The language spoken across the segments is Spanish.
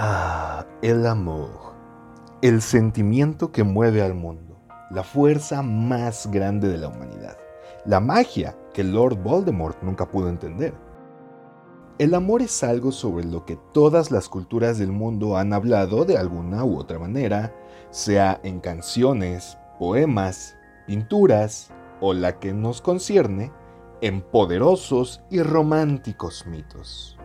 Ah, el amor. El sentimiento que mueve al mundo. La fuerza más grande de la humanidad. La magia que Lord Voldemort nunca pudo entender. El amor es algo sobre lo que todas las culturas del mundo han hablado de alguna u otra manera, sea en canciones, poemas, pinturas o la que nos concierne, en poderosos y románticos mitos.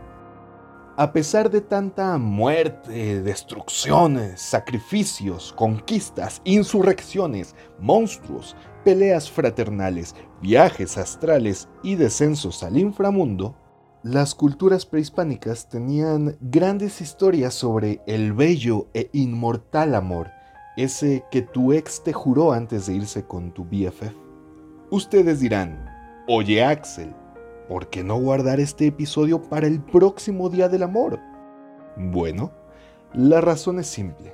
A pesar de tanta muerte, destrucciones, sacrificios, conquistas, insurrecciones, monstruos, peleas fraternales, viajes astrales y descensos al inframundo, las culturas prehispánicas tenían grandes historias sobre el bello e inmortal amor, ese que tu ex te juró antes de irse con tu BFF. Ustedes dirán, oye Axel, ¿por qué no guardar este episodio para el próximo Día del Amor? Bueno, la razón es simple.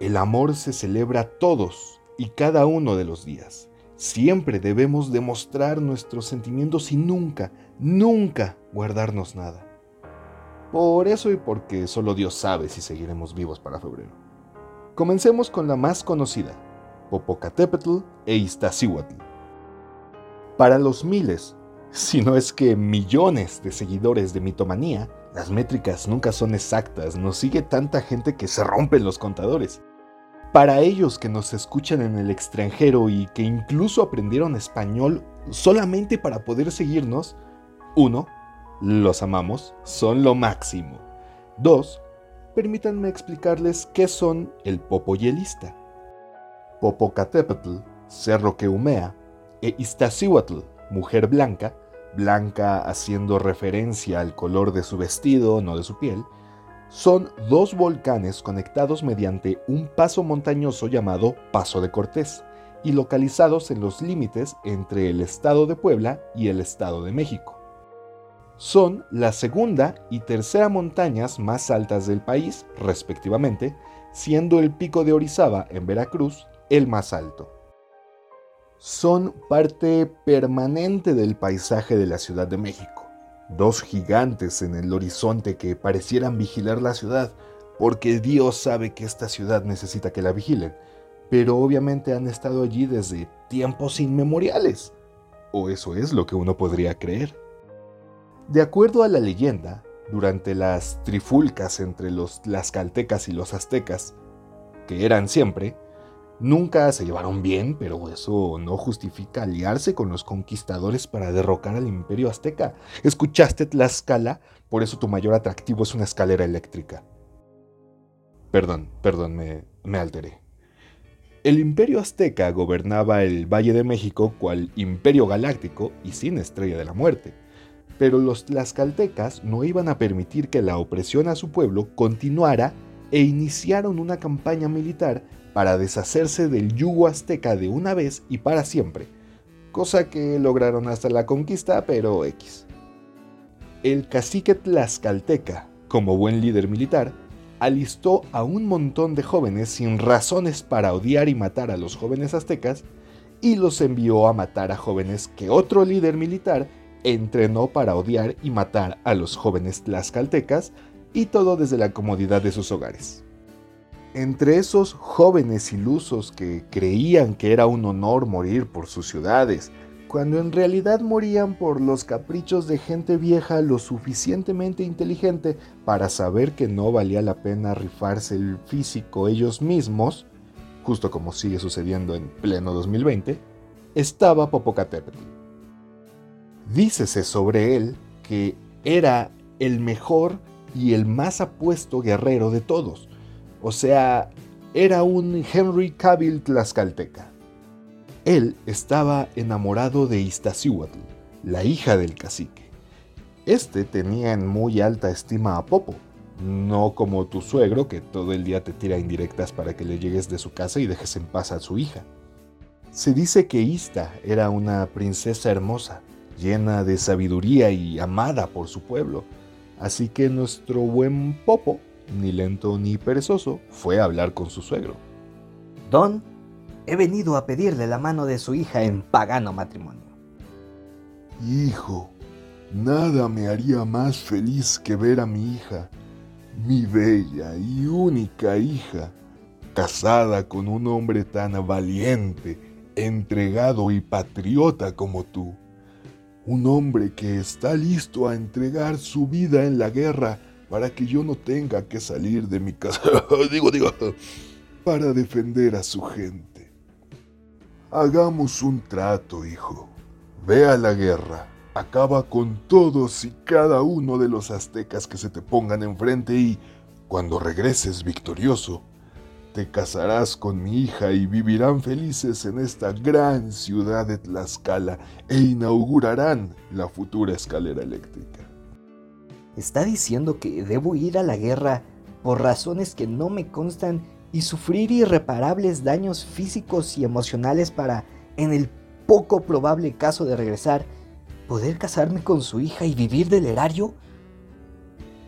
El amor se celebra todos y cada uno de los días. Siempre debemos demostrar nuestros sentimientos y nunca, nunca guardarnos nada. Por eso y porque solo Dios sabe si seguiremos vivos para febrero. Comencemos con la más conocida, Popocatépetl e Iztaccíhuatl. Para los miles si no es que millones de seguidores de mitomanía, las métricas nunca son exactas, nos sigue tanta gente que se rompen los contadores. Para ellos que nos escuchan en el extranjero y que incluso aprendieron español solamente para poder seguirnos, uno, los amamos, son lo máximo. Dos, permítanme explicarles qué son el popoyelista. Popocatépetl, cerro que humea, e Iztaccíhuatl, mujer blanca, blanca haciendo referencia al color de su vestido, no de su piel, son dos volcanes conectados mediante un paso montañoso llamado Paso de Cortés y localizados en los límites entre el estado de Puebla y el estado de México. Son la segunda y tercera montañas más altas del país, respectivamente, siendo el pico de Orizaba en Veracruz el más alto son parte permanente del paisaje de la Ciudad de México. Dos gigantes en el horizonte que parecieran vigilar la ciudad, porque Dios sabe que esta ciudad necesita que la vigilen, pero obviamente han estado allí desde tiempos inmemoriales. O eso es lo que uno podría creer. De acuerdo a la leyenda, durante las trifulcas entre los tlaxcaltecas y los aztecas, que eran siempre, Nunca se llevaron bien, pero eso no justifica aliarse con los conquistadores para derrocar al imperio azteca. ¿Escuchaste Tlaxcala? Por eso tu mayor atractivo es una escalera eléctrica. Perdón, perdón, me, me alteré. El imperio azteca gobernaba el Valle de México cual imperio galáctico y sin estrella de la muerte. Pero los tlaxcaltecas no iban a permitir que la opresión a su pueblo continuara e iniciaron una campaña militar para deshacerse del yugo azteca de una vez y para siempre, cosa que lograron hasta la conquista, pero X. El cacique tlaxcalteca, como buen líder militar, alistó a un montón de jóvenes sin razones para odiar y matar a los jóvenes aztecas y los envió a matar a jóvenes que otro líder militar entrenó para odiar y matar a los jóvenes tlaxcaltecas y todo desde la comodidad de sus hogares. Entre esos jóvenes ilusos que creían que era un honor morir por sus ciudades, cuando en realidad morían por los caprichos de gente vieja lo suficientemente inteligente para saber que no valía la pena rifarse el físico ellos mismos, justo como sigue sucediendo en pleno 2020, estaba Popocatépetl. Dícese sobre él que era el mejor y el más apuesto guerrero de todos, o sea, era un Henry Cavill tlaxcalteca. Él estaba enamorado de Iztaccíhuatl, la hija del cacique. Este tenía en muy alta estima a Popo, no como tu suegro que todo el día te tira indirectas para que le llegues de su casa y dejes en paz a su hija. Se dice que Ista era una princesa hermosa, llena de sabiduría y amada por su pueblo, así que nuestro buen Popo ni lento ni perezoso, fue a hablar con su suegro. Don, he venido a pedirle la mano de su hija en pagano matrimonio. Hijo, nada me haría más feliz que ver a mi hija. mi bella y única hija, casada con un hombre tan valiente, entregado y patriota como tú. Un hombre que está listo a entregar su vida en la guerra para que yo no tenga que salir de mi casa. digo, digo, para defender a su gente. Hagamos un trato, hijo. Ve a la guerra, acaba con todos y cada uno de los aztecas que se te pongan enfrente y, cuando regreses victorioso, te casarás con mi hija y vivirán felices en esta gran ciudad de Tlaxcala e inaugurarán la futura escalera eléctrica. Está diciendo que debo ir a la guerra por razones que no me constan y sufrir irreparables daños físicos y emocionales para, en el poco probable caso de regresar, poder casarme con su hija y vivir del erario?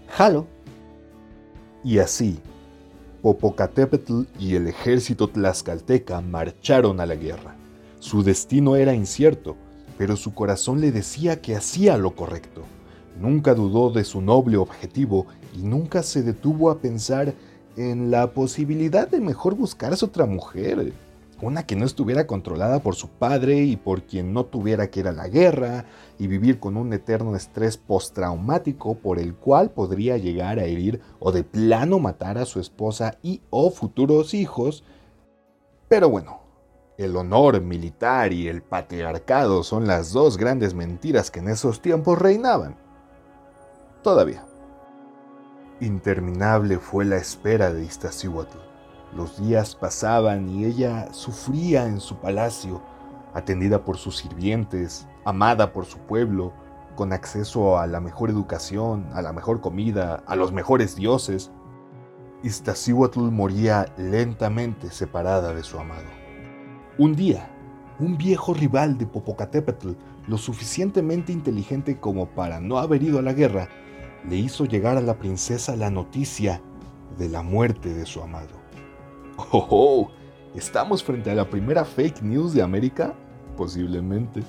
Jalo. Y así, Popocatépetl y el ejército tlaxcalteca marcharon a la guerra. Su destino era incierto, pero su corazón le decía que hacía lo correcto. Nunca dudó de su noble objetivo y nunca se detuvo a pensar en la posibilidad de mejor buscarse otra mujer, una que no estuviera controlada por su padre y por quien no tuviera que ir a la guerra y vivir con un eterno estrés postraumático por el cual podría llegar a herir o de plano matar a su esposa y o futuros hijos. Pero bueno, el honor militar y el patriarcado son las dos grandes mentiras que en esos tiempos reinaban. Todavía. Interminable fue la espera de Iztaccíhuatl. Los días pasaban y ella sufría en su palacio, atendida por sus sirvientes, amada por su pueblo, con acceso a la mejor educación, a la mejor comida, a los mejores dioses. Iztaccíhuatl moría lentamente separada de su amado. Un día, un viejo rival de Popocatépetl, lo suficientemente inteligente como para no haber ido a la guerra, le hizo llegar a la princesa la noticia de la muerte de su amado. ¡Oh! oh estamos frente a la primera fake news de América? Posiblemente.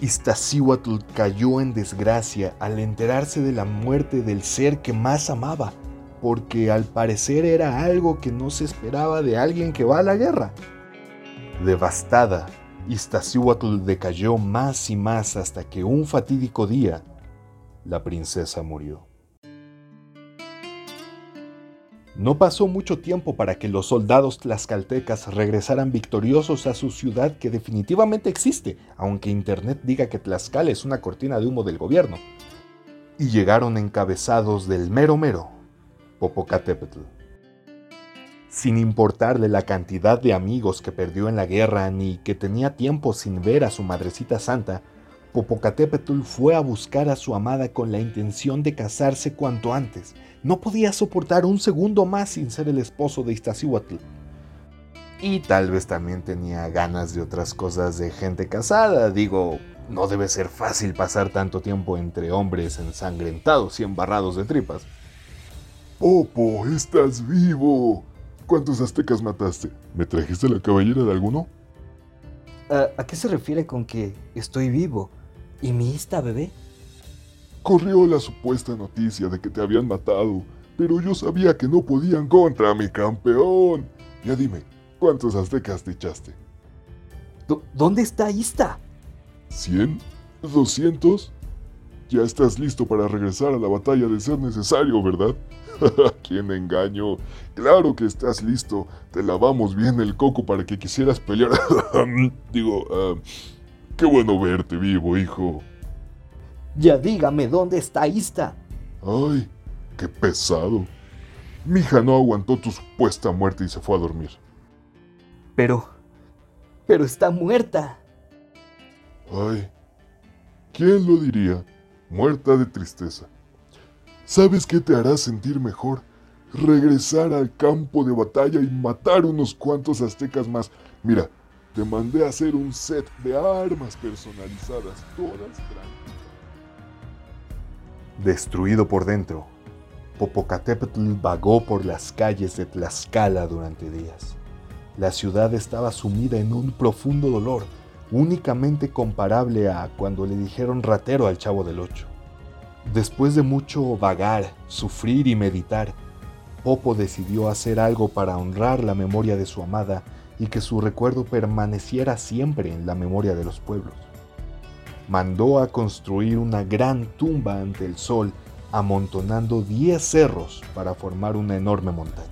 Iztaccíhuatl cayó en desgracia al enterarse de la muerte del ser que más amaba, porque al parecer era algo que no se esperaba de alguien que va a la guerra. Devastada, Iztaccíhuatl decayó más y más hasta que un fatídico día la princesa murió. No pasó mucho tiempo para que los soldados tlaxcaltecas regresaran victoriosos a su ciudad que definitivamente existe, aunque Internet diga que Tlaxcala es una cortina de humo del gobierno. Y llegaron encabezados del mero mero, Popocatépetl. Sin importarle la cantidad de amigos que perdió en la guerra ni que tenía tiempo sin ver a su madrecita santa, Popocatépetl fue a buscar a su amada con la intención de casarse cuanto antes. No podía soportar un segundo más sin ser el esposo de Iztaccíhuatl. Y tal vez también tenía ganas de otras cosas de gente casada. Digo, no debe ser fácil pasar tanto tiempo entre hombres ensangrentados y embarrados de tripas. Popo, estás vivo. ¿Cuántos aztecas mataste? ¿Me trajiste la cabellera de alguno? ¿A, ¿A qué se refiere con que estoy vivo? ¿Y mi esta bebé? Corrió la supuesta noticia de que te habían matado, pero yo sabía que no podían contra mi campeón. Ya dime, ¿cuántos aztecas te echaste? ¿Dónde está Ista? ¿Cien? ¿Doscientos? Ya estás listo para regresar a la batalla de ser necesario, ¿verdad? ¡Quién engaño! Claro que estás listo. Te lavamos bien el coco para que quisieras pelear. Digo, uh, Qué bueno verte vivo, hijo. Ya dígame dónde está Ista. Ay, qué pesado. Mi hija no aguantó tu supuesta muerte y se fue a dormir. Pero... pero está muerta. Ay, ¿quién lo diría? Muerta de tristeza. ¿Sabes qué te hará sentir mejor? Regresar al campo de batalla y matar unos cuantos aztecas más. Mira, te mandé a hacer un set de armas personalizadas, todas grandes. Destruido por dentro, Popocatépetl vagó por las calles de Tlaxcala durante días. La ciudad estaba sumida en un profundo dolor, únicamente comparable a cuando le dijeron ratero al chavo del ocho. Después de mucho vagar, sufrir y meditar, Popo decidió hacer algo para honrar la memoria de su amada y que su recuerdo permaneciera siempre en la memoria de los pueblos. Mandó a construir una gran tumba ante el sol, amontonando 10 cerros para formar una enorme montaña.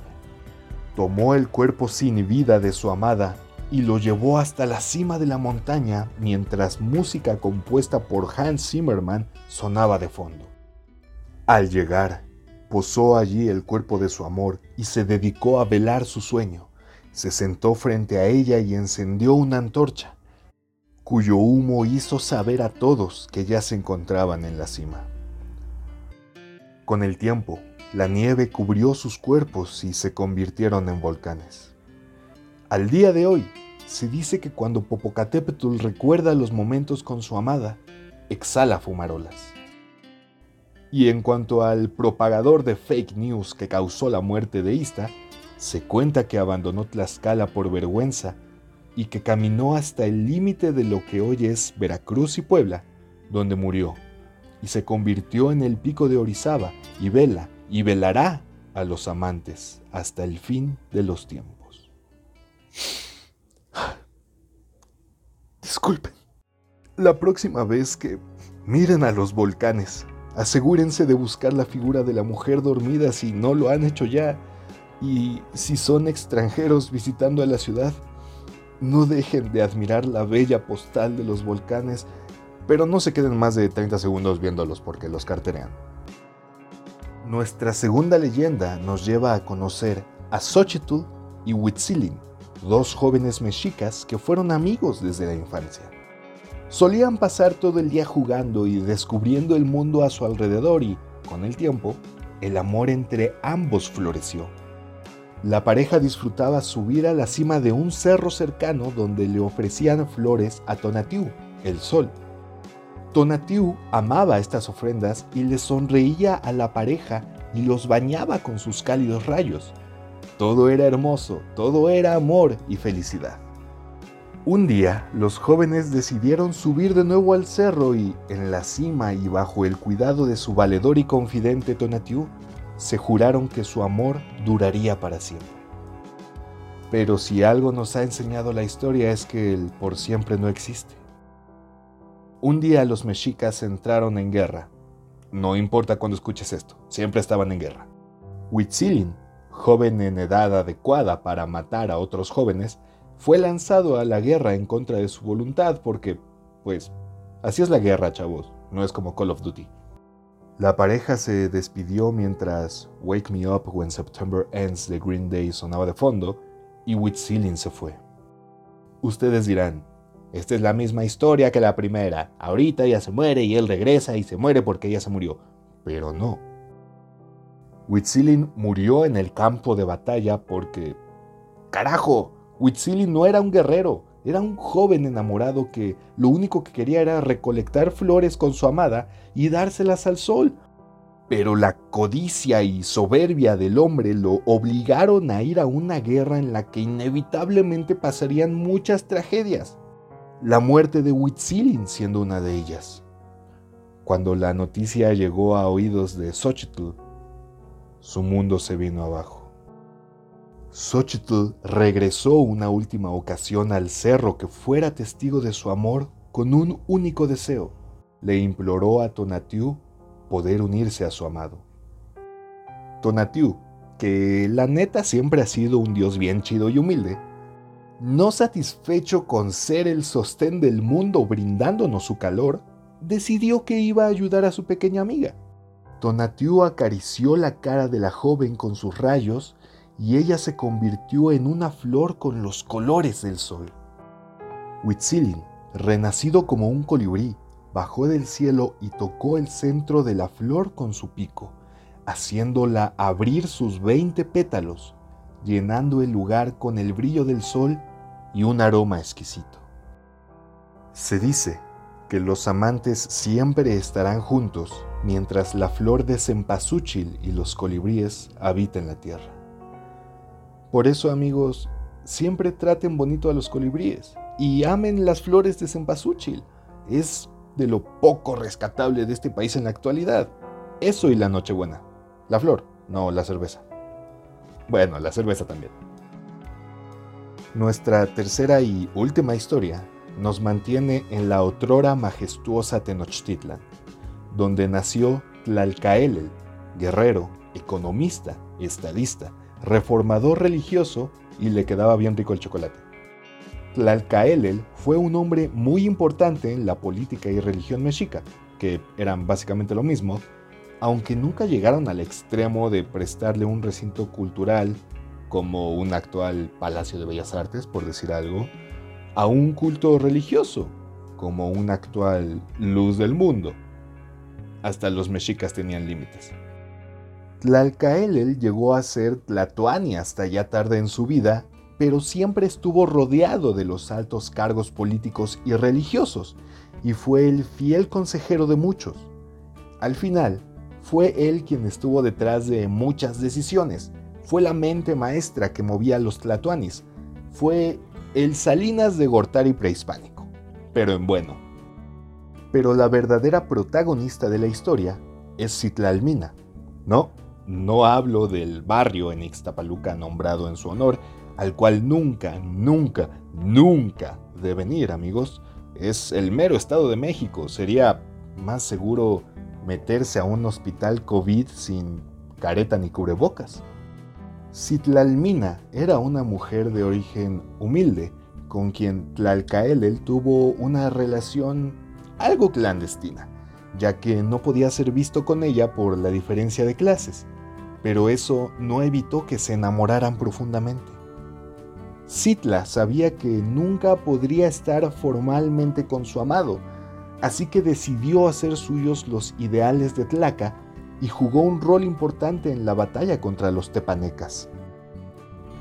Tomó el cuerpo sin vida de su amada y lo llevó hasta la cima de la montaña mientras música compuesta por Hans Zimmermann sonaba de fondo. Al llegar, posó allí el cuerpo de su amor y se dedicó a velar su sueño. Se sentó frente a ella y encendió una antorcha, cuyo humo hizo saber a todos que ya se encontraban en la cima. Con el tiempo, la nieve cubrió sus cuerpos y se convirtieron en volcanes. Al día de hoy, se dice que cuando Popocatépetl recuerda los momentos con su amada, exhala fumarolas. Y en cuanto al propagador de fake news que causó la muerte de Ista, se cuenta que abandonó Tlaxcala por vergüenza y que caminó hasta el límite de lo que hoy es Veracruz y Puebla, donde murió, y se convirtió en el pico de Orizaba y vela y velará a los amantes hasta el fin de los tiempos. Disculpen. La próxima vez que miren a los volcanes, asegúrense de buscar la figura de la mujer dormida si no lo han hecho ya. Y si son extranjeros visitando a la ciudad, no dejen de admirar la bella postal de los volcanes, pero no se queden más de 30 segundos viéndolos porque los carterean. Nuestra segunda leyenda nos lleva a conocer a Xochitl y Huitzilin, dos jóvenes mexicas que fueron amigos desde la infancia. Solían pasar todo el día jugando y descubriendo el mundo a su alrededor y, con el tiempo, el amor entre ambos floreció. La pareja disfrutaba subir a la cima de un cerro cercano donde le ofrecían flores a Tonatiuh, el sol, Tonatiuh amaba estas ofrendas y le sonreía a la pareja y los bañaba con sus cálidos rayos. Todo era hermoso, todo era amor y felicidad. Un día, los jóvenes decidieron subir de nuevo al cerro y, en la cima y bajo el cuidado de su valedor y confidente Tonatiuh, se juraron que su amor duraría para siempre. Pero si algo nos ha enseñado la historia es que el por siempre no existe. Un día los mexicas entraron en guerra. No importa cuando escuches esto, siempre estaban en guerra. Huitzilin, joven en edad adecuada para matar a otros jóvenes, fue lanzado a la guerra en contra de su voluntad porque, pues, así es la guerra, chavos, no es como Call of Duty. La pareja se despidió mientras Wake Me Up When September Ends de Green Day sonaba de fondo y Huitzilin se fue. Ustedes dirán, esta es la misma historia que la primera. Ahorita ella se muere y él regresa y se muere porque ella se murió. Pero no. Huitzilin murió en el campo de batalla porque... ¡Carajo! Huitzilin no era un guerrero, era un joven enamorado que lo único que quería era recolectar flores con su amada y dárselas al sol. Pero la codicia y soberbia del hombre lo obligaron a ir a una guerra en la que inevitablemente pasarían muchas tragedias la muerte de Huitzilin siendo una de ellas. Cuando la noticia llegó a oídos de Xochitl, su mundo se vino abajo. Xochitl regresó una última ocasión al cerro que fuera testigo de su amor con un único deseo. Le imploró a Tonatiuh poder unirse a su amado. Tonatiuh, que la neta siempre ha sido un dios bien chido y humilde, no satisfecho con ser el sostén del mundo brindándonos su calor, decidió que iba a ayudar a su pequeña amiga. Tonatiuh acarició la cara de la joven con sus rayos y ella se convirtió en una flor con los colores del sol. Huitzilin, renacido como un colibrí, bajó del cielo y tocó el centro de la flor con su pico, haciéndola abrir sus veinte pétalos, llenando el lugar con el brillo del sol y un aroma exquisito. Se dice que los amantes siempre estarán juntos mientras la flor de cempasúchil y los colibríes habiten la tierra. Por eso, amigos, siempre traten bonito a los colibríes y amen las flores de cempasúchil. Es de lo poco rescatable de este país en la actualidad. Eso y la Nochebuena. La flor, no la cerveza. Bueno, la cerveza también. Nuestra tercera y última historia nos mantiene en la otrora majestuosa Tenochtitlan, donde nació Tlalcaelel, guerrero, economista, estadista, reformador religioso y le quedaba bien rico el chocolate. Tlalcaelel fue un hombre muy importante en la política y religión mexica, que eran básicamente lo mismo, aunque nunca llegaron al extremo de prestarle un recinto cultural como un actual Palacio de Bellas Artes, por decir algo, a un culto religioso, como un actual Luz del Mundo. Hasta los mexicas tenían límites. Tlalcaelel llegó a ser Tlatoani hasta ya tarde en su vida, pero siempre estuvo rodeado de los altos cargos políticos y religiosos, y fue el fiel consejero de muchos. Al final, fue él quien estuvo detrás de muchas decisiones, fue la mente maestra que movía a los tlatoanis, fue el Salinas de Gortari prehispánico, pero en bueno. Pero la verdadera protagonista de la historia es Citlalmina. No, no hablo del barrio en Ixtapaluca nombrado en su honor, al cual nunca, nunca, nunca deben ir, amigos. Es el mero Estado de México. Sería más seguro meterse a un hospital COVID sin careta ni cubrebocas. Citlalmina era una mujer de origen humilde, con quien Tlalcaelel tuvo una relación algo clandestina, ya que no podía ser visto con ella por la diferencia de clases, pero eso no evitó que se enamoraran profundamente. Citla sabía que nunca podría estar formalmente con su amado, así que decidió hacer suyos los ideales de Tlaca y jugó un rol importante en la batalla contra los tepanecas.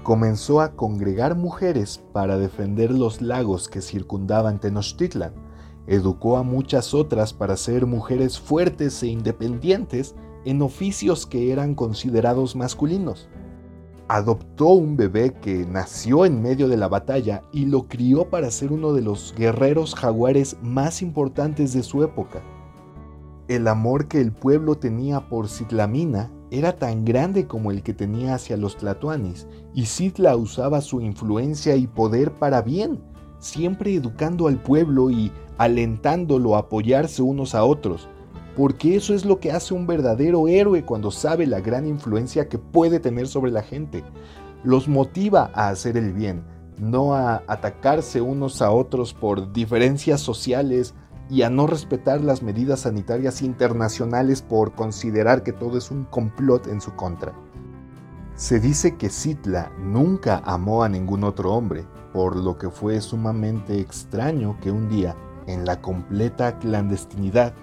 Comenzó a congregar mujeres para defender los lagos que circundaban Tenochtitlan, educó a muchas otras para ser mujeres fuertes e independientes en oficios que eran considerados masculinos. Adoptó un bebé que nació en medio de la batalla y lo crió para ser uno de los guerreros jaguares más importantes de su época. El amor que el pueblo tenía por Citlamina era tan grande como el que tenía hacia los tlatoanis, y Citla usaba su influencia y poder para bien, siempre educando al pueblo y alentándolo a apoyarse unos a otros, porque eso es lo que hace un verdadero héroe cuando sabe la gran influencia que puede tener sobre la gente. Los motiva a hacer el bien, no a atacarse unos a otros por diferencias sociales, y a no respetar las medidas sanitarias internacionales por considerar que todo es un complot en su contra. Se dice que Citla nunca amó a ningún otro hombre, por lo que fue sumamente extraño que un día, en la completa clandestinidad,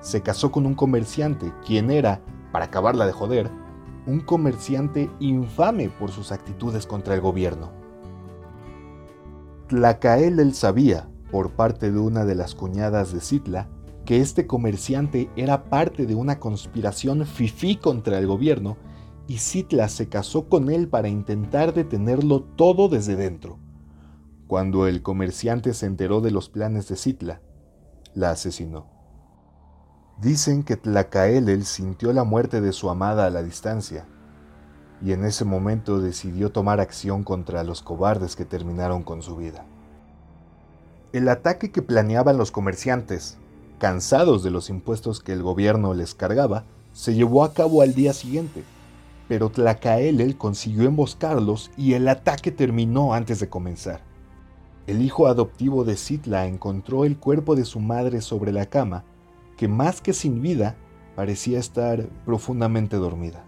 se casó con un comerciante, quien era, para acabarla de joder, un comerciante infame por sus actitudes contra el gobierno. Tlacael él sabía por parte de una de las cuñadas de Citla que este comerciante era parte de una conspiración fifí contra el gobierno y Citla se casó con él para intentar detenerlo todo desde dentro. Cuando el comerciante se enteró de los planes de Citla, la asesinó. Dicen que Tlacaelel sintió la muerte de su amada a la distancia, y en ese momento decidió tomar acción contra los cobardes que terminaron con su vida. El ataque que planeaban los comerciantes, cansados de los impuestos que el gobierno les cargaba, se llevó a cabo al día siguiente, pero Tlacaelel consiguió emboscarlos y el ataque terminó antes de comenzar. El hijo adoptivo de Citla encontró el cuerpo de su madre sobre la cama, que más que sin vida, parecía estar profundamente dormida.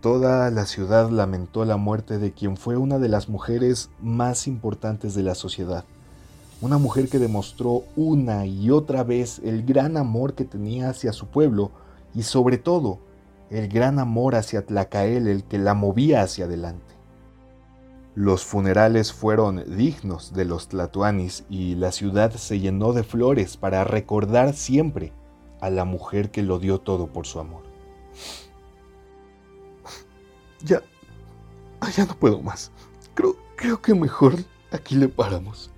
Toda la ciudad lamentó la muerte de quien fue una de las mujeres más importantes de la sociedad una mujer que demostró una y otra vez el gran amor que tenía hacia su pueblo y sobre todo el gran amor hacia Tlacael, el que la movía hacia adelante. Los funerales fueron dignos de los tlatoanis y la ciudad se llenó de flores para recordar siempre a la mujer que lo dio todo por su amor. Ya, ya no puedo más. Creo, creo que mejor aquí le paramos.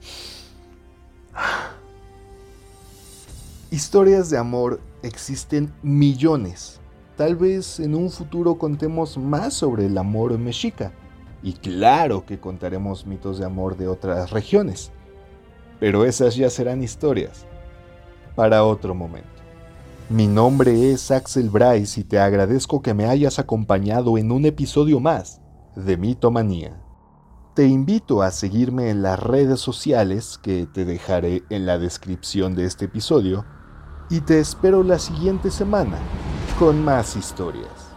Historias de amor existen millones. Tal vez en un futuro contemos más sobre el amor mexica. Y claro que contaremos mitos de amor de otras regiones. Pero esas ya serán historias para otro momento. Mi nombre es Axel Bryce y te agradezco que me hayas acompañado en un episodio más de Mitomanía. Te invito a seguirme en las redes sociales que te dejaré en la descripción de este episodio y te espero la siguiente semana con más historias.